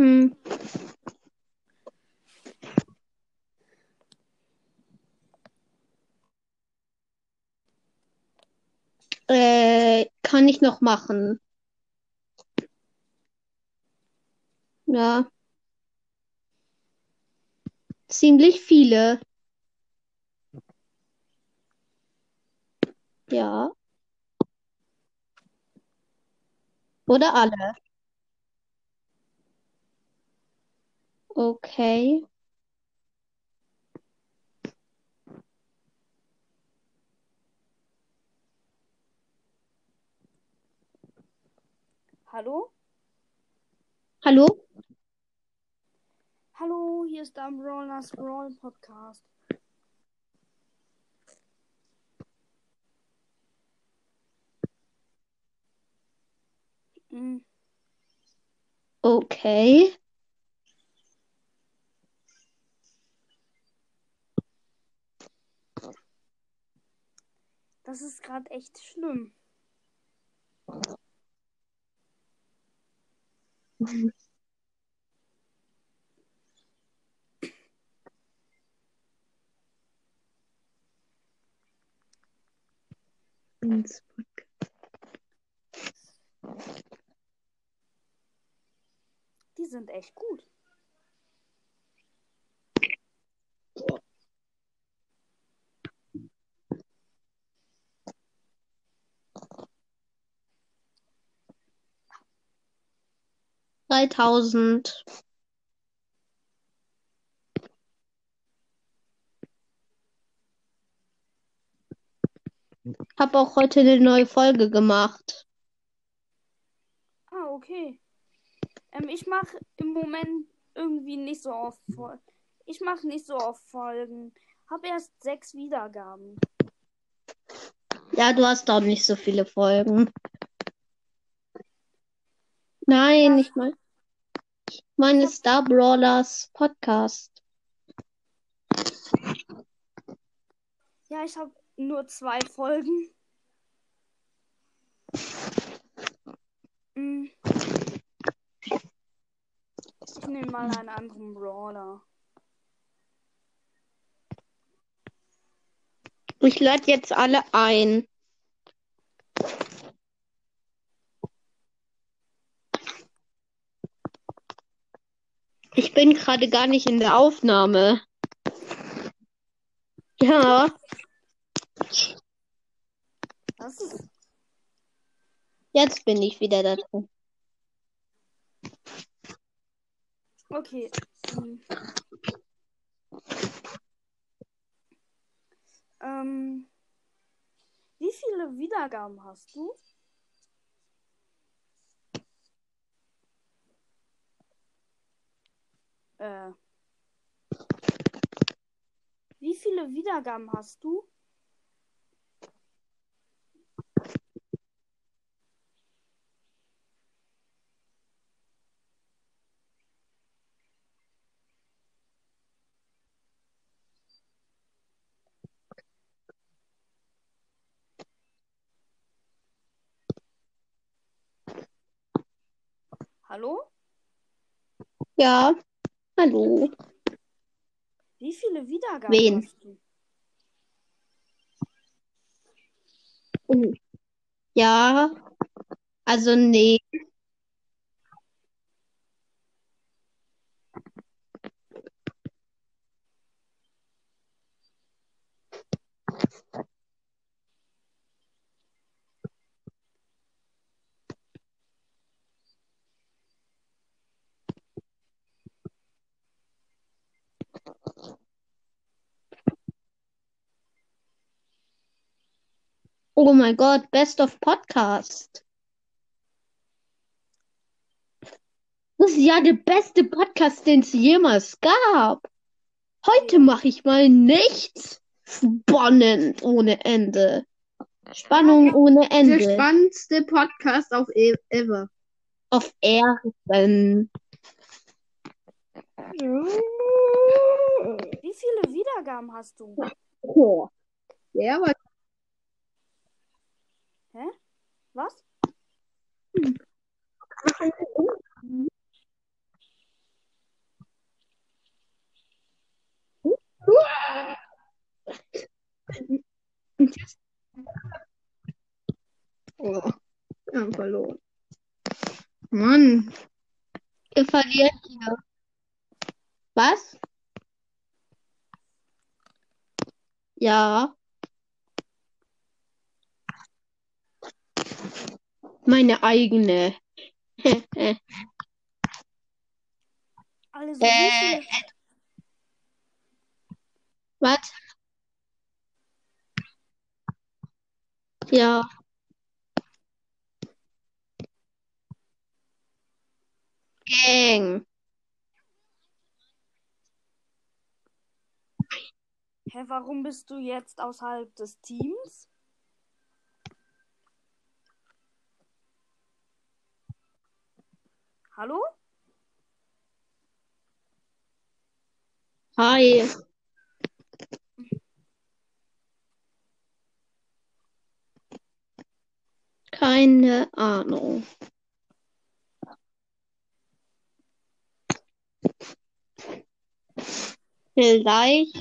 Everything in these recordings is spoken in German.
Hm. Äh, kann ich noch machen. Ja. Ziemlich viele. Ja. Oder alle. Okay. Hallo? Hallo? Hallo, hier ist der Brawlers Brawl Podcast. Hm, Okay. Das ist gerade echt schlimm. Die sind echt gut. Dreitausend. Hab auch heute eine neue Folge gemacht. Ah, okay. Ähm, ich mache im Moment irgendwie nicht so oft Folgen. Ich mache nicht so oft Folgen. Hab erst sechs Wiedergaben. Ja, du hast doch nicht so viele Folgen. Nein, ich meine, ich meine Star Brawlers Podcast. Ja, ich habe nur zwei Folgen. Hm. Ich nehme mal einen anderen Brawler. Ich lade jetzt alle ein. Ich bin gerade gar nicht in der Aufnahme. Ja, Was jetzt bin ich wieder da drin. Okay. Hm. Ähm, wie viele Wiedergaben hast du? Äh. Wie viele Wiedergaben hast du? Hallo? Ja, hallo. Wie viele Wiedergaben Wen? hast du? Ja, also nee. Oh mein Gott, Best of Podcast. Das ist ja der beste Podcast, den es jemals gab. Heute mache ich mal nichts. Spannend ohne Ende. Spannung ohne Der Ende. spannendste Podcast auf e ever. Auf Erden. Wie viele Wiedergaben hast du? Oh. Der war was? Oh, wir haben verloren. Mann. Ihr verliert hier. Was? Ja. Meine eigene. Also, Äh, Was? Ja. Gang. hä, warum bist du jetzt außerhalb des Teams? Hallo? Hi. Keine Ahnung. Vielleicht.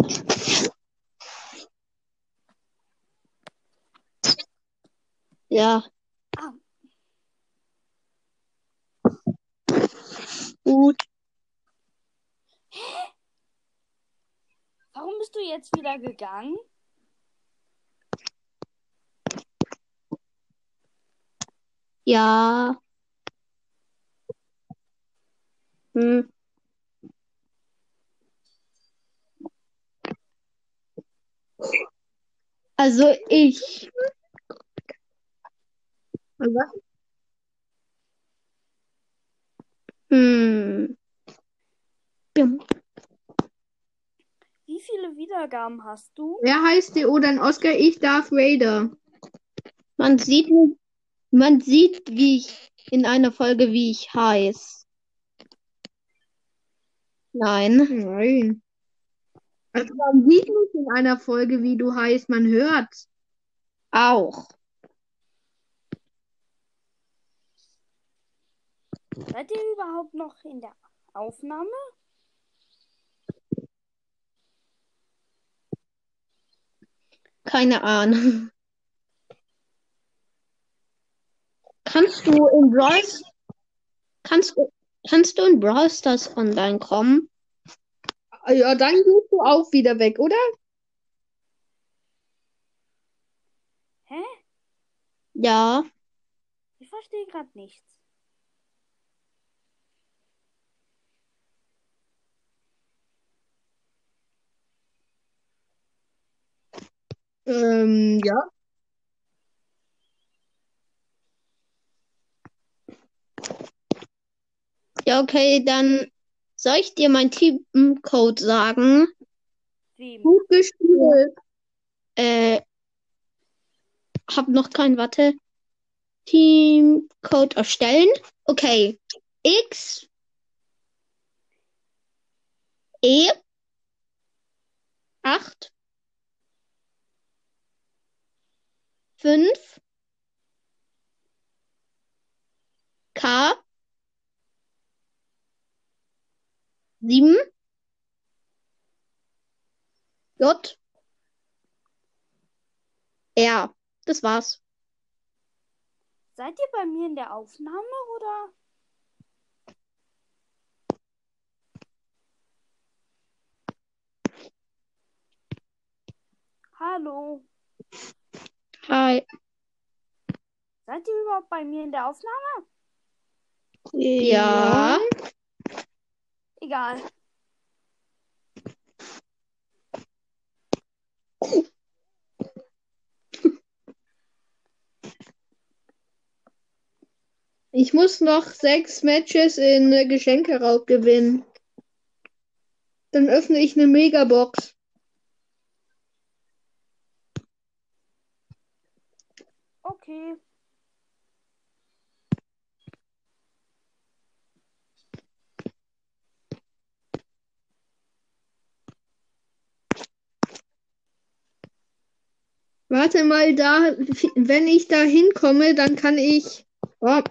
Ja. Gut. Warum bist du jetzt wieder gegangen? Ja. Hm. Also ich, Was? Hm. Bim. Wie viele Wiedergaben hast du? Wer heißt DO dann Oscar? Ich Darth Vader. Man sieht, man sieht, wie ich in einer Folge, wie ich heiß. Nein. Nein. Also man sieht nicht in einer Folge, wie du heißt, man hört. Auch. Seid ihr überhaupt noch in der Aufnahme? Keine Ahnung. Kannst du in Brawl, kannst, du- kannst du in Brawl Stars online kommen? Ja, dann gehst du auch wieder weg, oder? Hä? Ja. Ich verstehe gerade nichts. Ähm, ja. Ja, okay, dann soll ich dir meinen Teamcode sagen? Wem? Gut gespielt. Äh, hab noch kein, warte. Teamcode erstellen. Okay. X E 8 5 K 7 J R. Das war's. Seid ihr bei mir in der Aufnahme oder? Hallo. Hi. Seid ihr überhaupt bei mir in der Aufnahme? Ja. Egal. Ich muss noch sechs Matches in Geschenkeraub gewinnen. Dann öffne ich eine Megabox. Okay. Warte mal, da, wenn ich da hinkomme, dann kann ich. Oh.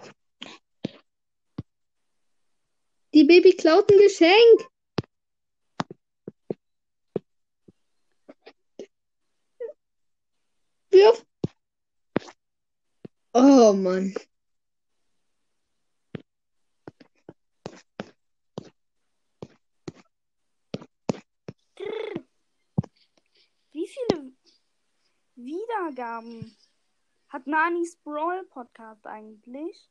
Die Baby klaut ein Geschenk. Wirf. Oh. Mann. Wie viele Wiedergaben hat Nanis Brawl Podcast eigentlich?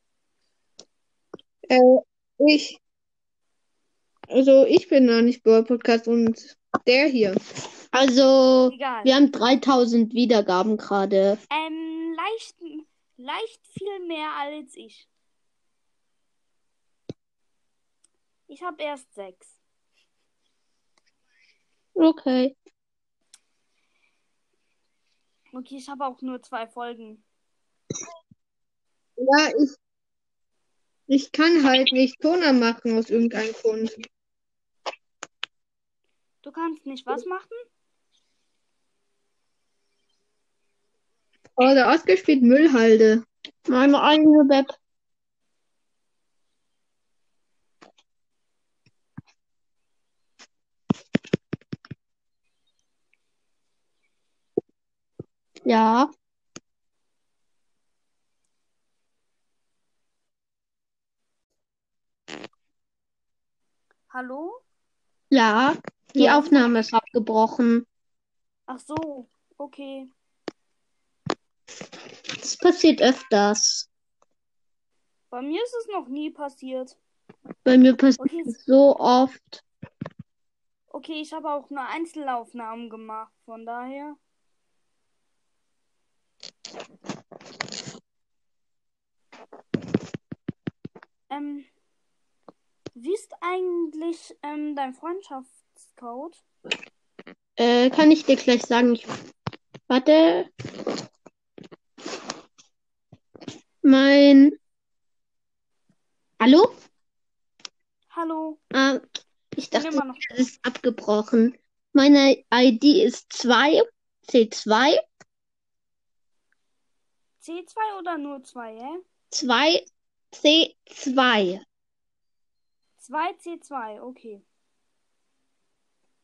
Äh, ich. Also, ich bin nicht Brawl Podcast und der hier. Also, Egal. wir haben 3000 Wiedergaben gerade. Ähm, leicht, leicht viel mehr als ich. Ich habe erst sechs. Okay. Okay, ich habe auch nur zwei Folgen. Ja, ich. Ich kann halt nicht Toner machen aus irgendeinem Grund. Du kannst nicht was machen? Oder ausgespielt Müllhalde. Meine eigene Web. Ja, Hallo? ja, die Ja. Aufnahme ist abgebrochen. Ach so, okay. Das passiert öfters. Bei mir ist es noch nie passiert. Bei mir passiert Okay, es so oft. okay, ich habe auch nur Einzelaufnahmen gemacht, von daher. Ähm, wie ist eigentlich ähm, dein Freundschaftscode? Äh, kann ich dir gleich sagen. Ich, warte. Mein. Hallo? Hallo? Ah, ich dachte, es ist abgebrochen. Meine ID ist 2, C2, C2 oder nur 2, hä? 2, C2. 2C2, okay.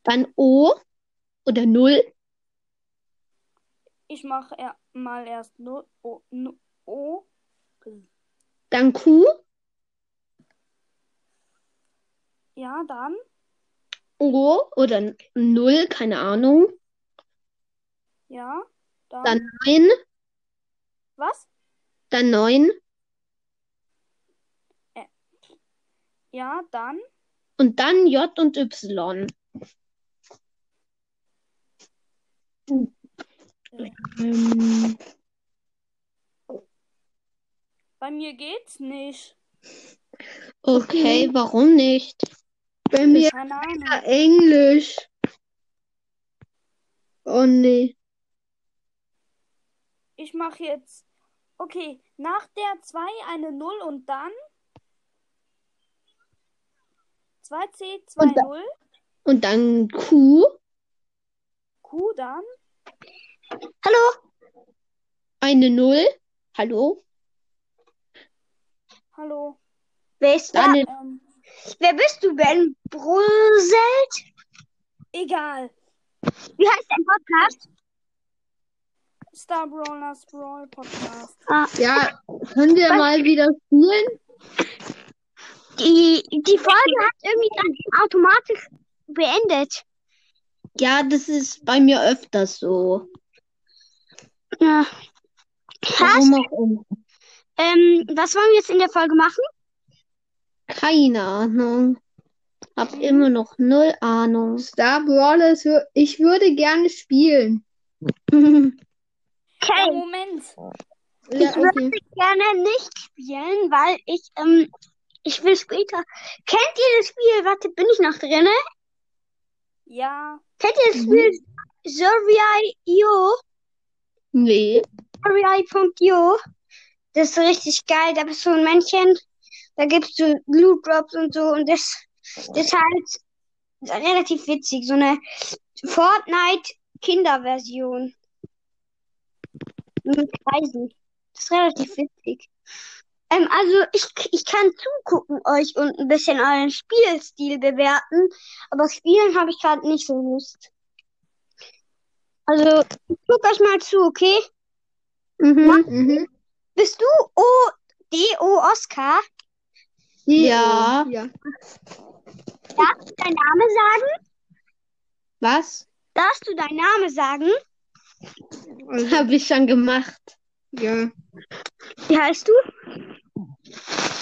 Dann O oder 0, Ich mache er mal erst nur O. nu- o. dann Q, Ja, dann. O oder 0, keine Ahnung. Ja, dann. Dann 9, Was? dann 9 Ja, dann. und dann J und Y. Ähm, Bei mir geht's nicht. okay, warum nicht? Bei mir ja Englisch. Oh nee. Ich mache jetzt. Okay, nach der 2 eine 0 und dann. 2C, 2, Und da- 0. Und dann Q, Q dann. hallo, eine 0, hallo, Hallo. Wer ist da? eine, Ähm, Wer bist du, Ben Bruselt? egal. Wie heißt dein Podcast? Star Brawlers Brawl Podcast. Ah, Ja, können wir mal wieder spielen? die, die Folge hat irgendwie dann automatisch beendet. ja, das ist bei mir öfters so. Ja. Hast, Warum auch immer. Ähm, was wollen wir jetzt in der Folge machen? Keine Ahnung. Hab immer noch null Ahnung. Star Brawlers, ich würde gerne spielen. Okay. Moment. Ja, Ich würde okay. gerne nicht spielen, weil ich, ähm, ich will später. Kennt ihr das Spiel? Warte, bin ich noch drinne? Ja. Kennt ihr das Spiel Survey.io? Nee. Survey.io? Das ist richtig geil. Da bist du ein Männchen. Da gibst du Loot Drops und so. Und das, das ist halt relativ witzig. So eine Fortnite-Kinderversion. Mit Kreisen. Das ist relativ witzig. Ähm, also ich, ich kann zugucken euch und ein bisschen euren Spielstil bewerten, aber spielen habe ich gerade nicht so Lust. Also, guck euch mal zu, okay? Mhm. Mhm. Bist du O Oscar. Ja. Ja. Darfst du deinen Namen sagen? Was? Darfst du deinen Namen sagen? Also, Habe ich schon gemacht. ja. Wie heißt du?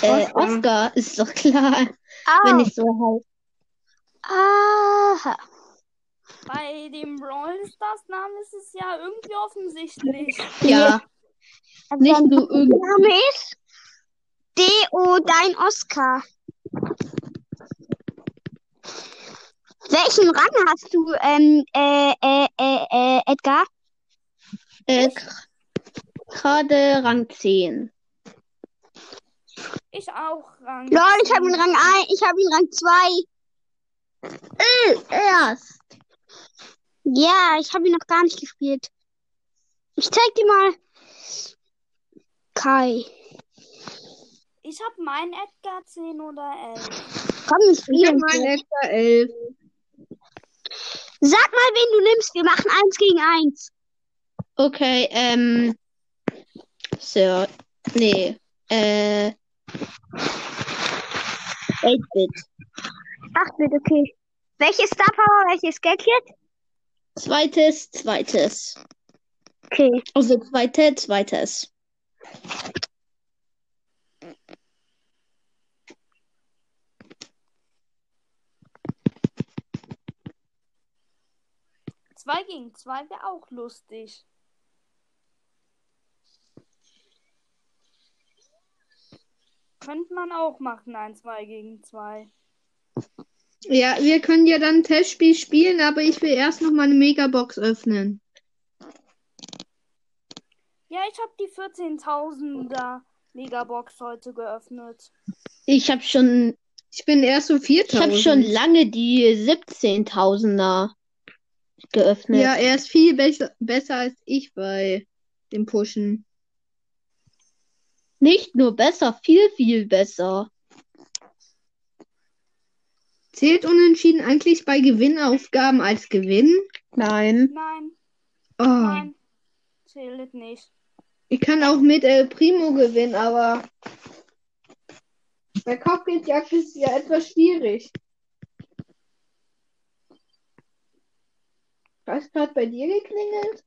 Äh, Oscar. Oscar ist doch klar, Ah. wenn ich so heiße. Aha. Bei dem Brawl Stars Namen ist es ja irgendwie offensichtlich. Ja, Also nicht nur irgendwie. Name ist D.O. Dein Oscar. Welchen Rang hast du, ähm, äh, äh, äh, äh, Edgar? Äh, gerade Rang 10. Ich auch Rang. Lol, ich habe ihn Rang 1, ich habe ihn Rang 2. Äh, erst. Ja, ich habe ihn noch gar nicht gespielt. Ich zeig dir mal. Kai. Ich habe meinen Edgar 10 oder 11. Komm, wir Ich habe spielen. meinen Edgar 11. Sag mal, wen du nimmst. Wir machen eins gegen eins. Okay, ähm. Sir. Nee. Äh. 8-Bit. Ach, bitte, okay. Welches Star Power, welches Gadget? Zweites, zweites. Okay. Also zweite, zweites. Zwei gegen zwei wäre auch lustig. Könnte man auch machen, ein 2 gegen 2. Ja, wir können ja dann ein Testspiel spielen, aber ich will erst noch mal eine Megabox öffnen. Ja, ich habe die 14.000er Megabox heute geöffnet. Ich habe schon, Ich bin erst so ich 4000. habe schon lange die 17.000er geöffnet. Ja, er ist viel besser, besser als ich bei dem Pushen. Nicht nur besser, viel, viel besser. Zählt Unentschieden eigentlich bei Gewinnaufgaben als Gewinn? Nein. Nein, Oh, nein, zählt nicht. Ich kann auch mit El Primo gewinnen, aber bei Kopfgeldjagd ist ja etwas schwierig. Was gerade bei dir geklingelt?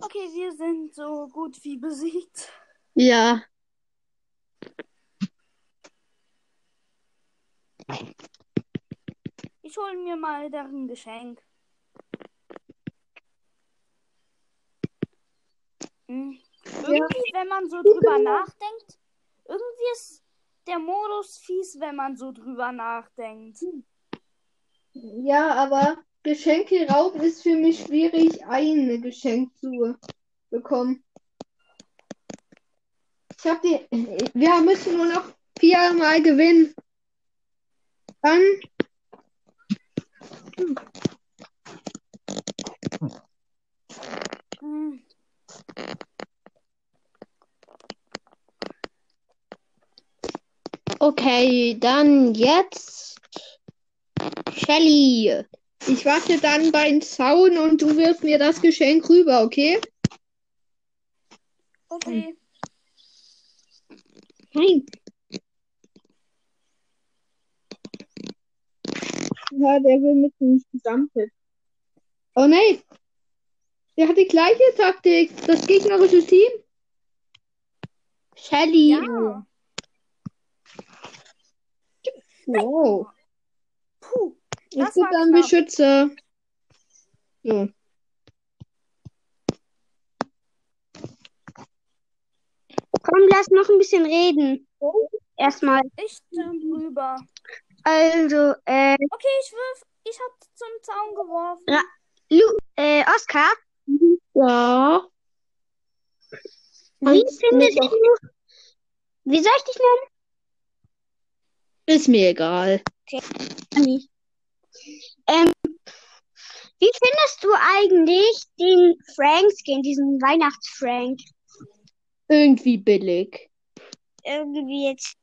Okay, wir sind so gut wie besiegt. Ja. Ich hole mir mal deren Geschenk. Hm. Irgendwie, wenn man so drüber nachdenkt, irgendwie ist der Modus fies, wenn man so drüber nachdenkt. Ja, aber Geschenke rauben ist für mich schwierig, ein Geschenk zu bekommen. Ich hab die. Wir müssen nur noch viermal gewinnen. Dann. Hm. Okay, dann jetzt Shelly. Ich warte dann beim Zaun und du wirfst mir das Geschenk rüber, okay? Okay. Nein. Ja, der will mit dem Gesamthit. Oh nein. Der hat die gleiche Taktik. Das gegnerische Team. Shelly. Ja. Wow. Puh. Das gibt war einen. Beschützer. So. Komm, lass noch ein bisschen reden. Erstmal. Ich jump rüber. Also, äh, Okay, ich wirf. Ich hab zum Zaun geworfen. Ja. Lu äh, Oscar, Ja. wie Und findest du, wie soll ich dich Ist mir egal. nennen? Ähm, wie findest du eigentlich den Frank-Skin, diesen Weihnachtsfrank? Irgendwie billig. Irgendwie jetzt.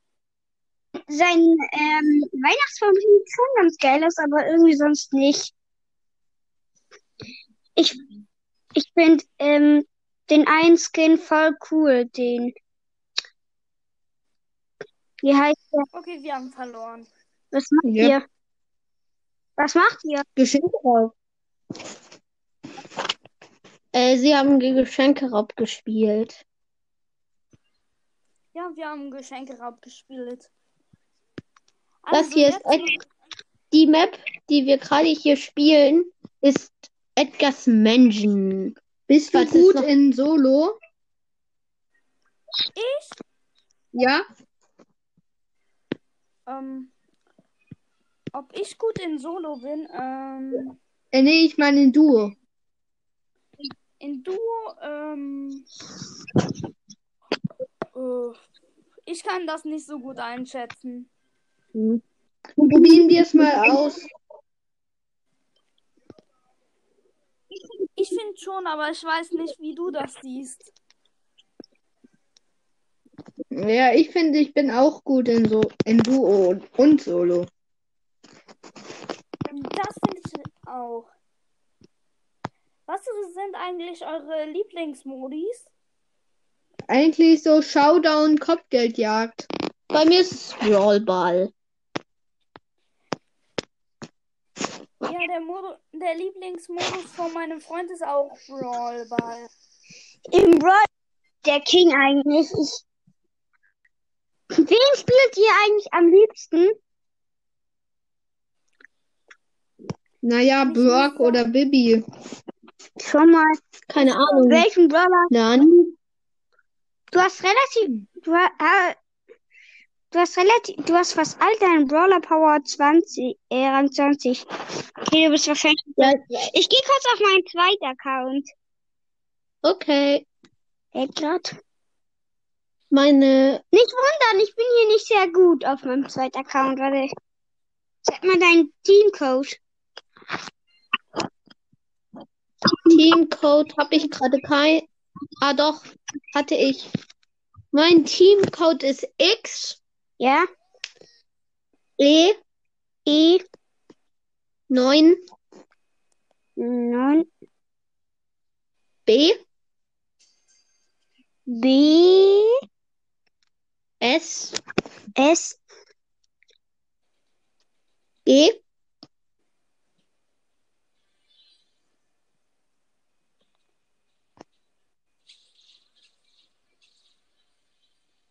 Sein ähm, Weihnachtsfilm sieht schon ganz geil aus, aber irgendwie sonst nicht. Ich, ich finde ähm, den einen Skin voll cool, den. Wie heißt der? Okay, wir haben verloren. Was macht Ja. ihr? Was macht ihr? Geschenkeraub. Äh, sie haben die Geschenkeraub gespielt. Ja, wir haben Geschenkeraub gespielt. Das Also hier ist Ed die Map, die wir gerade hier spielen, ist Edgar's Mansion. Bist du gut in Solo? Ich? Ja? Ähm, ob ich gut in Solo bin? Ähm, Äh, nee, ich meine in Duo. in Duo, ähm, äh, ich kann das nicht so gut einschätzen. Probieren wir es mal aus. Ich finde schon, aber ich weiß nicht, wie du das siehst. Ja, ich finde, ich bin auch gut in so in Duo und Solo. Das finde ich auch. Was sind eigentlich eure Lieblingsmodis? Eigentlich so Showdown Kopfgeldjagd. Bei mir ist es Brawlball. Ja, der, Modo der Lieblingsmodus von meinem Freund ist auch Brawlball. Im Brawl der King eigentlich. Ich... Wen spielt ihr eigentlich am liebsten? Naja, Brock oder Bibi. Schon mal. Keine Ahnung. Welchen Brawler? Nani? Du hast relativ. Du, äh, du hast relativ. Du hast fast all deinen Brawler Power 20. Äh, Rang 20. Okay, du bist wahrscheinlich. Ja, Ich gehe kurz auf meinen zweiten Account. okay. Grad. Meine Nicht wundern, ich bin hier nicht sehr gut auf meinem zweiten Account. Warte. Sag mal deinen Teamcode. Teamcode habe ich gerade kein. Ah, doch, hatte ich. Mein Teamcode ist X Ja? E E 9 9 B. B. S. S. G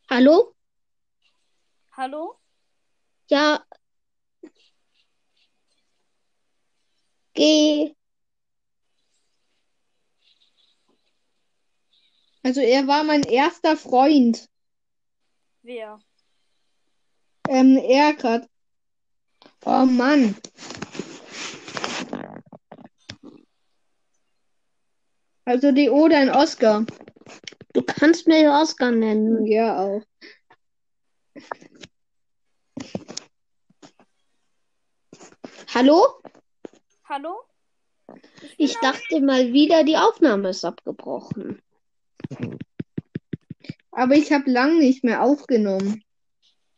Hallo? Hallo? Ja. G Also er war mein erster Freund. Wer? Ähm, er grad. Oh Mann. Also die Oder in Oscar. Du kannst mir Oscar nennen. Ja, auch. Hallo? Hallo? Ich dachte mal wieder, die Aufnahme ist abgebrochen. Aber ich habe lang nicht mehr aufgenommen.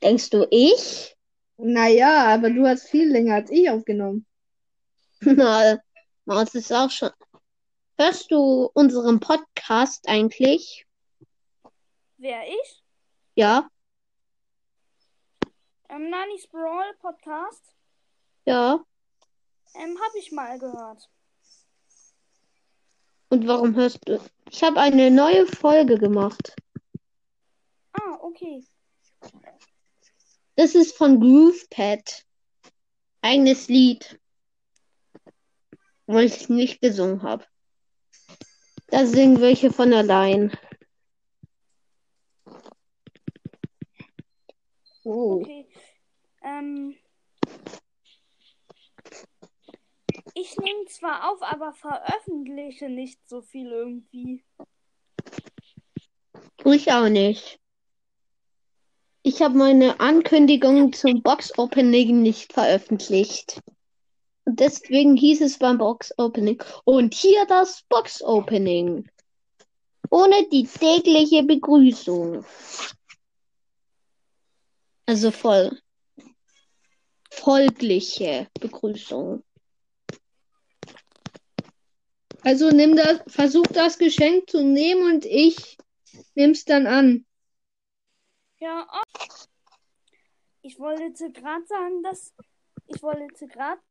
Denkst du ich? Naja, aber du hast viel länger als ich aufgenommen. Na, das ist auch schon. Hörst du unseren Podcast eigentlich? Wer ich? Ja, Ähm, Nanis Brawl Podcast? ja. Ähm, hab ich mal gehört. Und warum hörst du? Ich habe eine neue Folge gemacht. Ah, okay. Das ist von GroovePad. Eigenes Lied. Weil ich nicht gesungen habe. Da singen welche von allein. Oh. Okay. Ähm, ich nehme zwar auf, aber veröffentliche nicht so viel irgendwie. Ich auch nicht. Ich habe meine Ankündigung zum Box-Opening nicht veröffentlicht. Und deswegen hieß es beim Box-Opening. Und hier das Box-Opening. Ohne die tägliche Begrüßung. Also voll. Folgliche Begrüßung. Also nimm das, versuch das Geschenk zu nehmen und ich nehm's dann an. Ja, oh. ich wollte gerade sagen, dass ich wollte gerade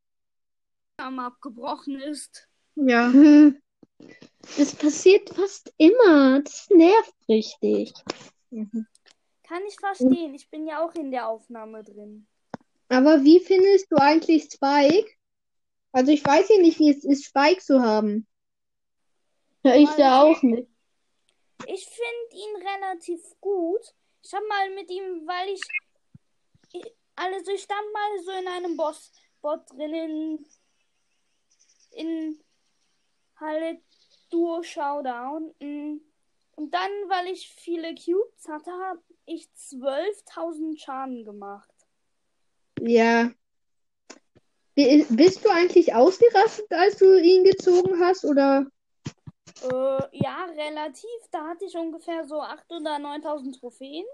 am abgebrochen ist. Ja. Das passiert fast immer. Das nervt richtig. Kann ich verstehen. Ich bin ja auch in der Aufnahme drin. Aber wie findest du eigentlich Spike? Also ich weiß ja nicht, wie es ist, Spike zu haben. Ja, ich ja auch nicht. Ich finde ihn relativ gut. Ich habe mal mit ihm, weil ich, ich also ich stand mal so in einem Boss-Bot drinnen in halt Duo Showdown. Und dann, weil ich viele Cubes hatte, habe ich 12.000 Schaden gemacht. Ja. Bi- Bist du eigentlich ausgerastet, als du ihn gezogen hast, oder? Äh, ja, relativ. Da hatte ich ungefähr so 8.000 oder 9.000 Trophäen.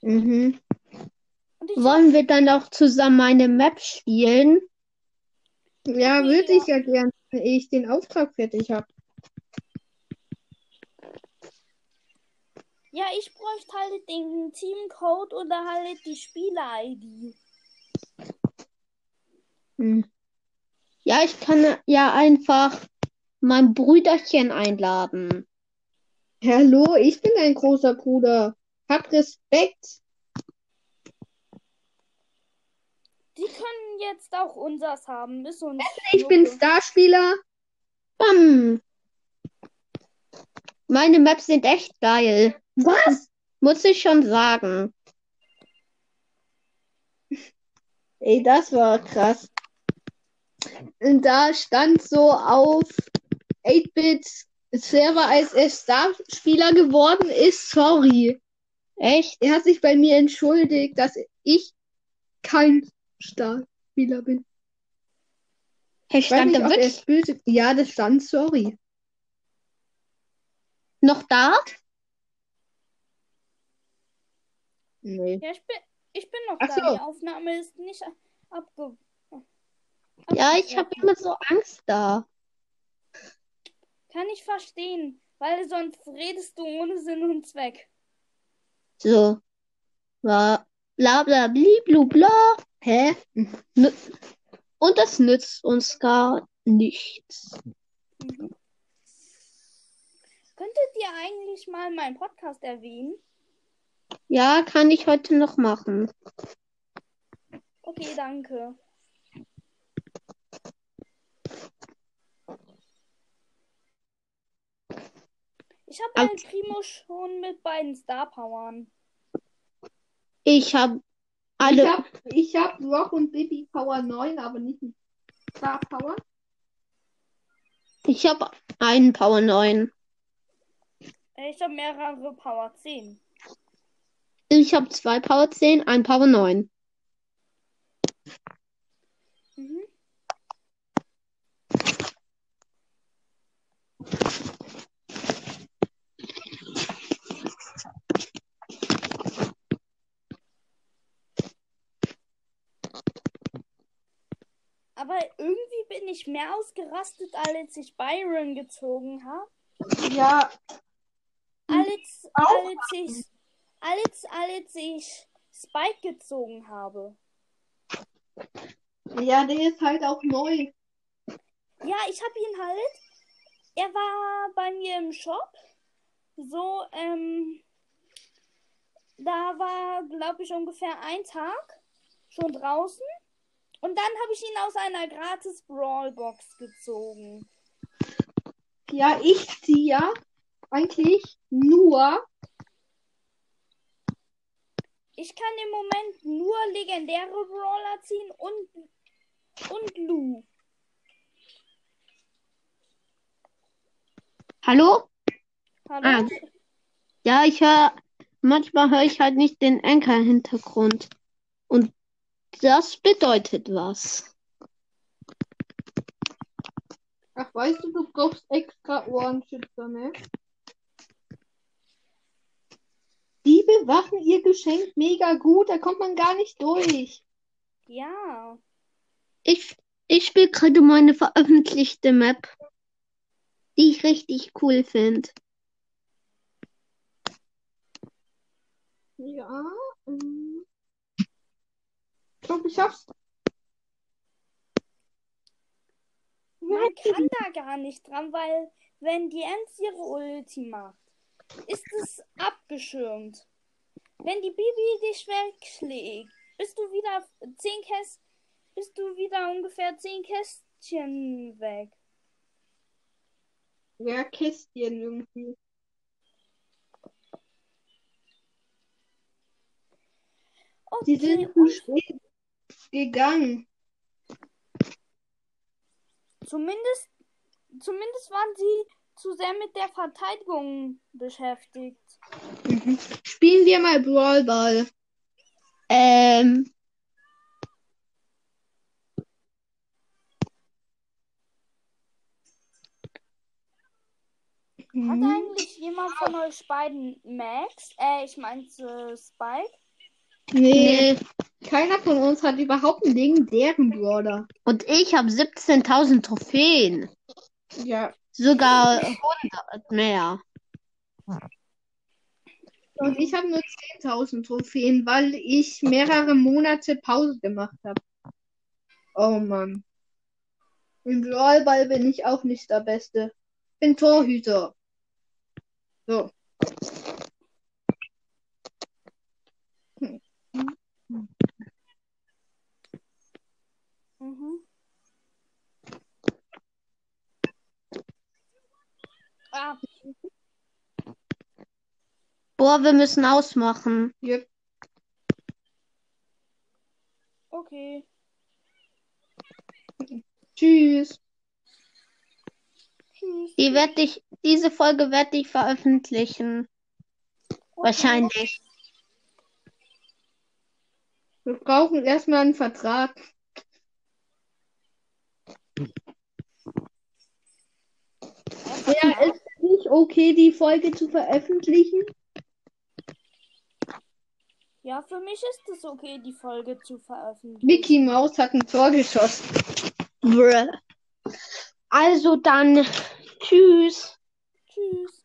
Mhm. Wollen wir dann auch zusammen eine Map spielen? Ja, würde ja. ich ja gern, wenn ich den Auftrag fertig habe. Ja, ich bräuchte halt den Teamcode oder halt die Spieler-ID. Hm. Ja, ich kann ja einfach mein Brüderchen einladen. Hallo, ich bin dein großer Bruder. Hab Respekt. Die können jetzt auch unsers haben. Ist uns Ich bin. Starspieler. Bam. Meine Maps sind echt geil. Was? Muss ich schon sagen. Ey, das war krass. Und da stand so auf 8-Bit Server, als er Starspieler geworden ist. Sorry. Echt? Er hat sich bei mir entschuldigt, dass ich kein Starspieler bin. Hey, stand da wirklich. Ja, das stand, sorry. noch da? Nee. Ja, ich bin, ich bin noch Ach da. so. Die Aufnahme ist nicht abge. Ja, ich habe immer so Angst da. Kann ich verstehen. Weil sonst redest du ohne Sinn und Zweck. So. Bla bla bla bli, blu, bla. Hä? Und das nützt uns gar nichts. Mhm. Könntet ihr eigentlich mal meinen Podcast erwähnen? Ja, kann ich heute noch machen. Okay, danke. Ich habe Au. El Primo schon mit beiden Star Powern. Ich habe Ich alle. hab, ich hab Rock und Baby Power 9, aber nicht mit Star Power. Ich habe einen Power 9. Äh, Ich habe mehrere Power 10. Ich habe zwei Power 10, ein Power 9. Mhm. Aber irgendwie bin ich mehr ausgerastet, als ich Byron gezogen habe. Ja, Als, als ich, als, als ich Spike gezogen habe. ja, der ist halt auch neu. Ja, ich habe ihn halt. Er war bei mir im Shop. So, ähm, da war, glaube ich, ungefähr ein Tag schon draußen. Und dann habe ich ihn aus einer gratis Brawlbox gezogen. Ja, ich ziehe ja eigentlich nur. Ich kann im Moment nur legendäre Brawler ziehen und, und Lu. Hallo? Hallo? Ah. Ja, ich höre, manchmal höre ich halt nicht den Anker-Hintergrund. Und das bedeutet was. Ach, weißt du, du brauchst extra Ohrenschützer, ne? Die bewachen ihr Geschenk mega gut, da kommt man gar nicht durch. Ja. Ich, ich spiele gerade meine veröffentlichte Map, die ich richtig cool finde. Ja. ähm, Ich glaube, ich schaff's. Man kann da gar nicht dran, weil wenn die Ems ihre Ulti macht, ist es abgeschirmt. Wenn die Bibi dich wegschlägt, bist du wieder zehn Käst bist du wieder ungefähr zehn Kästchen weg. Ja, Kästchen irgendwie. Die Okay, sind zu spät gegangen. zumindest, zumindest waren sie zu sehr mit der Verteidigung beschäftigt. Mhm. Spielen wir mal Brawl Ball. Ähm, Hat Mhm. eigentlich jemand von euch beiden Max? Äh, ich meinte Spike. Nee, keiner von uns hat überhaupt einen legendären Brawler. und ich habe 17.000 Trophäen. Ja. Sogar 100 mehr. Und ich habe nur 10.000 Trophäen, weil ich mehrere Monate Pause gemacht habe. Oh Mann. Im Brawl Ball bin ich auch nicht der Beste. Bin Torhüter. So. Mhm. Ah, Boah, wir müssen ausmachen. Yep. okay. Tschüss. Tschüss. Die werd ich, diese Folge werde ich veröffentlichen. Wahrscheinlich. Wir brauchen erstmal einen Vertrag. Ja, ist okay, die Folge zu veröffentlichen? Ja, für mich ist es okay, die Folge zu veröffentlichen. Mickey Mouse hat ein Tor geschossen. Bruh. Also dann, tschüss. Tschüss.